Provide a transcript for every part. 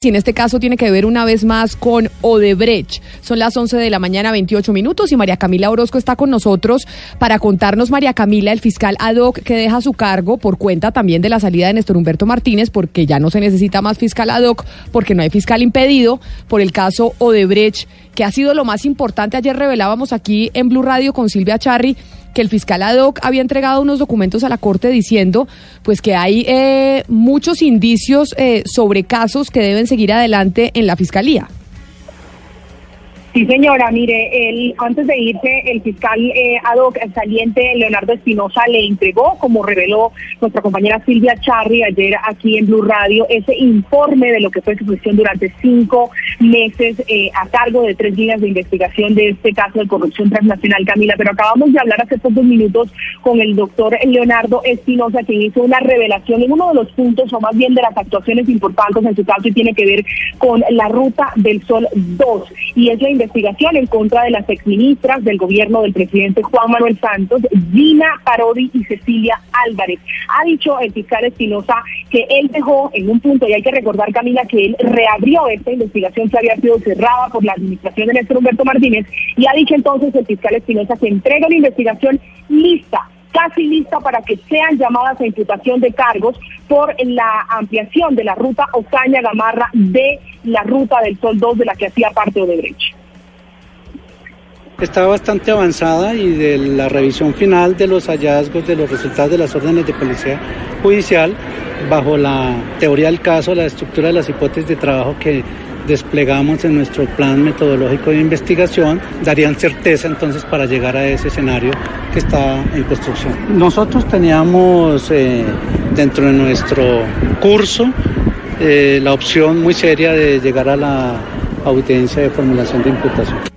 Si en este caso tiene que ver una vez más con Odebrecht. Son las 11 de la mañana, 28 minutos, y María Camila Orozco está con nosotros para contarnos, María Camila, el fiscal ad hoc que deja su cargo por cuenta también de la salida de Néstor Humberto Martínez, porque ya no se necesita más fiscal ad hoc, porque no hay fiscal impedido, por el caso Odebrecht, que ha sido lo más importante. Ayer revelábamos aquí en Blue Radio con Silvia Charri que el fiscal ad hoc había entregado unos documentos a la Corte diciendo pues que hay eh, muchos indicios eh, sobre casos que deben seguir adelante en la Fiscalía. Sí, señora, mire, el, antes de irse, el fiscal eh, ad hoc saliente Leonardo Espinosa le entregó, como reveló nuestra compañera Silvia Charri ayer aquí en Blue Radio, ese informe de lo que fue su gestión durante cinco meses eh, a cargo de tres líneas de investigación de este caso de corrupción transnacional, Camila. Pero acabamos de hablar hace pocos minutos con el doctor Leonardo Espinosa, quien hizo una revelación en uno de los puntos, o más bien de las actuaciones importantes en su caso, y tiene que ver con la Ruta del Sol 2. Y es la en contra de las exministras del gobierno del presidente Juan Manuel Santos, Gina Parodi y Cecilia Álvarez. Ha dicho el fiscal Espinosa que él dejó en un punto, y hay que recordar, Camila, que él reabrió esta investigación que había sido cerrada por la administración de Néstor Humberto Martínez, y ha dicho entonces el fiscal Espinosa que entrega la investigación lista casi lista para que sean llamadas a imputación de cargos por la ampliación de la ruta Ocaña-Gamarra de la ruta del Sol 2 de la que hacía parte Odebrecht está bastante avanzada y de la revisión final de los hallazgos de los resultados de las órdenes de policía judicial bajo la teoría del caso, la estructura de las hipótesis de trabajo que desplegamos en nuestro plan metodológico de investigación darían certeza entonces para llegar a ese escenario que está en construcción. Nosotros teníamos eh, dentro de nuestro curso eh, la opción muy seria de llegar a la audiencia de formulación de imputación.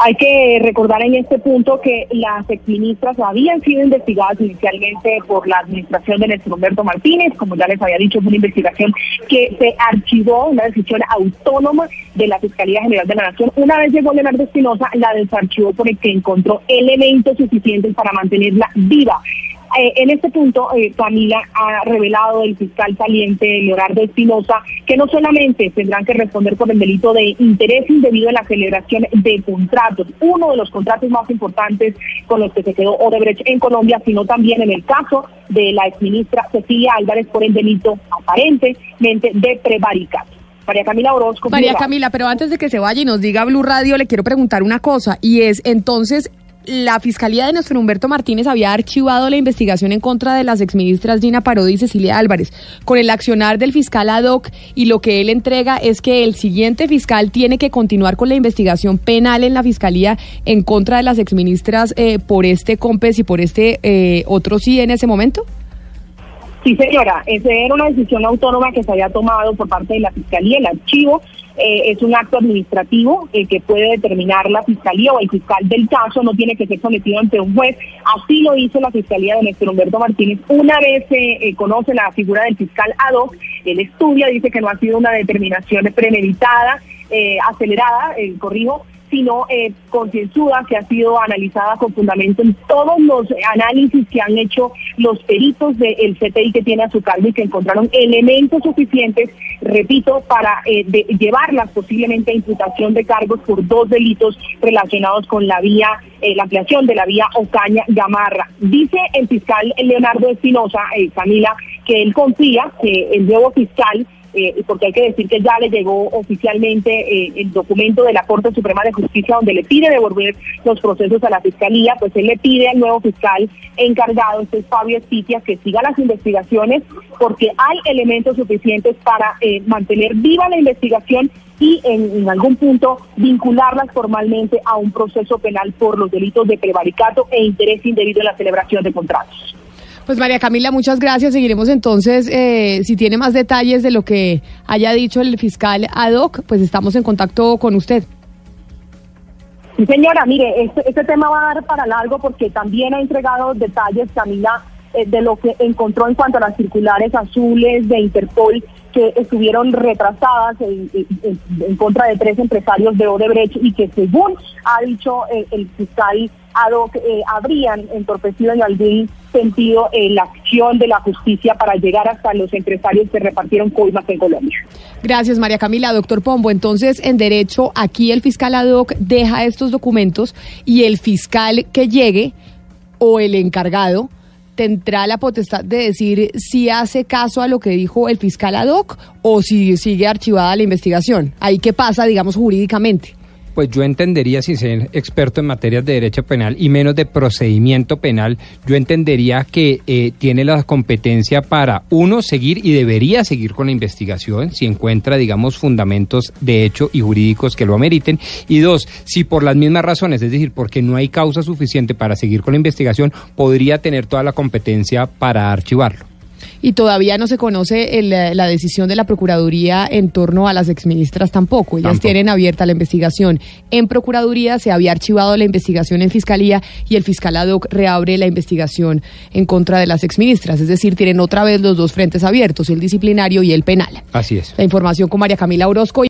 Hay que recordar en este punto que las exministras habían sido investigadas inicialmente por la administración de Néstor Humberto Martínez, como ya les había dicho, fue una investigación que se archivó, una decisión autónoma de la Fiscalía General de la Nación. Una vez llegó Leonardo Espinosa, la desarchivó porque encontró elementos suficientes para mantenerla viva. Eh, en este punto, eh, Camila ha revelado el fiscal saliente Leonardo Espinosa que no solamente tendrán que responder por el delito de interés indebido en la celebración de contratos, uno de los contratos más importantes con los que se quedó Odebrecht en Colombia, sino también en el caso de la exministra Cecilia Álvarez por el delito aparentemente de prevaricato. María Camila Orozco. María Camila, pero antes de que se vaya y nos diga Blue Radio, le quiero preguntar una cosa, y es entonces la Fiscalía de nuestro Humberto Martínez había archivado la investigación en contra de las exministras Gina Parodi y Cecilia Álvarez. Con el accionar del fiscal ad hoc y lo que él entrega es que el siguiente fiscal tiene que continuar con la investigación penal en la Fiscalía en contra de las exministras eh, por este COMPES y por este eh, otro sí en ese momento. Sí, señora, esa era una decisión autónoma que se había tomado por parte de la Fiscalía. El archivo eh, es un acto administrativo eh, que puede determinar la Fiscalía o el fiscal del caso, no tiene que ser sometido ante un juez. Así lo hizo la Fiscalía de Néstor Humberto Martínez. Una vez se eh, conoce la figura del fiscal ad hoc, él estudia, dice que no ha sido una determinación premeditada, acelerada, corrijo, sino eh, concienzuda, que ha sido analizada con fundamento en todos los análisis que han hecho los peritos del CTI que tiene a su cargo y que encontraron elementos suficientes, repito, para eh, llevarlas posiblemente a imputación de cargos por dos delitos relacionados con la vía, eh, la ampliación de la vía Ocaña-Gamarra. Dice el fiscal Leonardo Espinosa, eh, Camila, que él confía que el nuevo fiscal eh, porque hay que decir que ya le llegó oficialmente eh, el documento de la Corte Suprema de Justicia donde le pide devolver los procesos a la Fiscalía, pues él le pide al nuevo fiscal encargado, este es Fabio Estitia, que siga las investigaciones porque hay elementos suficientes para eh, mantener viva la investigación y en, algún punto vincularlas formalmente a un proceso penal por los delitos de prevaricato e interés indebido en la celebración de contratos. Pues María Camila, muchas gracias. Seguiremos entonces, eh, si tiene más detalles de lo que haya dicho el fiscal ad hoc, pues estamos en contacto con usted. Sí, señora, mire, este, este tema va a dar para largo porque también ha entregado detalles, Camila, eh, de lo que encontró en cuanto a las circulares azules de Interpol que estuvieron retrasadas en, contra de tres empresarios de Odebrecht y que según ha dicho eh, el fiscal Ado, eh, habrían entorpecido en algún sentido eh, la acción de la justicia para llegar hasta los empresarios que repartieron coimas en Colombia. Gracias, María Camila. Doctor Pombo, entonces, en derecho, aquí el fiscal Adoc deja estos documentos y el fiscal que llegue o el encargado tendrá la potestad de decir si hace caso a lo que dijo el fiscal ad hoc o si sigue archivada la investigación. Ahí qué pasa, digamos, jurídicamente pues yo entendería, sin ser experto en materias de derecho penal y menos de procedimiento penal, yo entendería que eh, tiene la competencia para, uno, seguir y debería seguir con la investigación si encuentra, digamos, fundamentos de hecho y jurídicos que lo ameriten, y dos, si por las mismas razones, es decir, porque no hay causa suficiente para seguir con la investigación, podría tener toda la competencia para archivarlo y todavía no se conoce la decisión de la Procuraduría en torno a las exministras tampoco. Ellas tienen abierta la investigación en Procuraduría, se había archivado la investigación en Fiscalía y el fiscal ad hoc reabre la investigación en contra de las exministras. Es decir, tienen otra vez los dos frentes abiertos, el disciplinario y el penal. Así es. La información con María Camila Orozco.